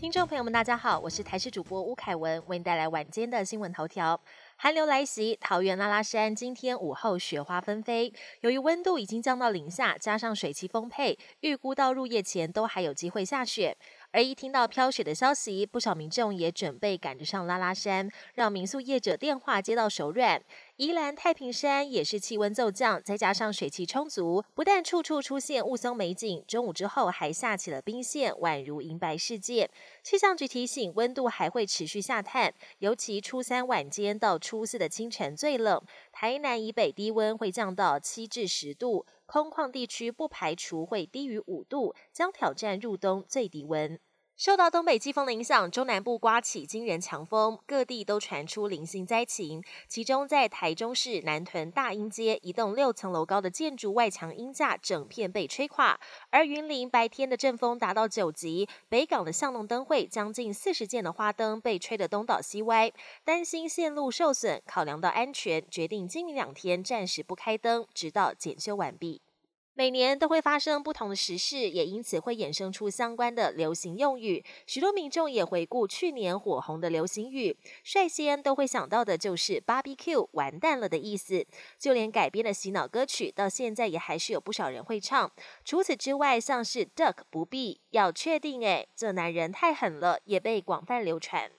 听众朋友们，大家好，我是台视主播吴凯文，为您带来晚间的新闻头条。寒流来袭，桃园拉拉山今天午后雪花纷飞，由于温度已经降到零下，加上水汽丰沛，预估到入夜前都还有机会下雪。而一听到飘雪的消息，不少民众也准备赶着上拉拉山，让民宿业者电话接到手软。宜兰太平山也是气温骤降，再加上水汽充足，不但处处出现雾凇美景，中午之后还下起了冰线，宛如银白世界。气象局提醒，温度还会持续下探，尤其初三晚间到初四的清晨最冷，台南以北低温会降到七至十度。空旷地区不排除会低于五度，将挑战入冬最低温。受到东北季风的影响，中南部刮起惊人强风，各地都传出零星灾情。其中，在台中市南屯大英街一栋六层楼高的建筑外墙阴架整片被吹垮，而云林白天的阵风达到九级，北港的巷弄灯会将近四十件的花灯被吹得东倒西歪，担心线路受损，考量到安全，决定今明两天暂时不开灯，直到检修完毕。每年都会发生不同的时事，也因此会衍生出相关的流行用语。许多民众也回顾去年火红的流行语，率先都会想到的就是 “barbecue” 完蛋了的意思。就连改编的洗脑歌曲，到现在也还是有不少人会唱。除此之外，像是 “duck 不必要确定”诶，这男人太狠了，也被广泛流传。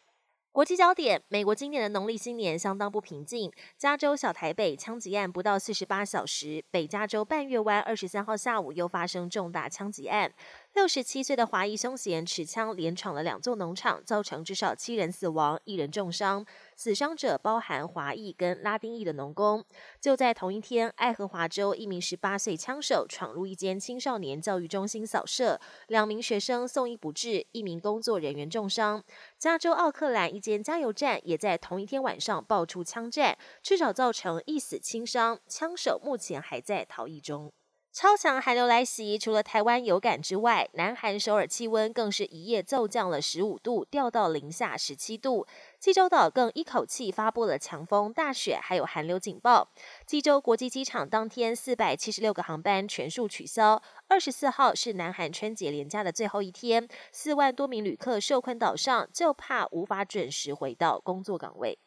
国际焦点：美国今年的农历新年相当不平静。加州小台北枪击案不到四十八小时，北加州半月湾二十三号下午又发生重大枪击案。六十七岁的华裔凶嫌持枪连闯了两座农场，造成至少七人死亡、一人重伤。死伤者包含华裔跟拉丁裔的农工。就在同一天，爱荷华州一名十八岁枪手闯入一间青少年教育中心扫射，两名学生送医不治，一名工作人员重伤。加州奥克兰一间加油站也在同一天晚上爆出枪战，至少造成一死轻伤，枪手目前还在逃逸中。超强寒流来袭，除了台湾有感之外，南韩首尔气温更是一夜骤降了十五度，掉到零下十七度。济州岛更一口气发布了强风、大雪，还有寒流警报。济州国际机场当天四百七十六个航班全数取消。二十四号是南韩春节连假的最后一天，四万多名旅客受困岛上，就怕无法准时回到工作岗位。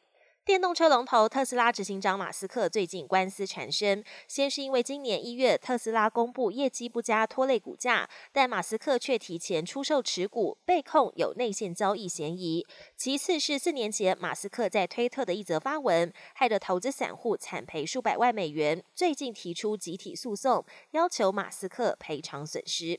电动车龙头特斯拉执行长马斯克最近官司缠身，先是因为今年一月特斯拉公布业绩不佳拖累股价，但马斯克却提前出售持股，被控有内线交易嫌疑；其次是四年前马斯克在推特的一则发文，害得投资散户惨赔数百万美元，最近提出集体诉讼，要求马斯克赔偿损失。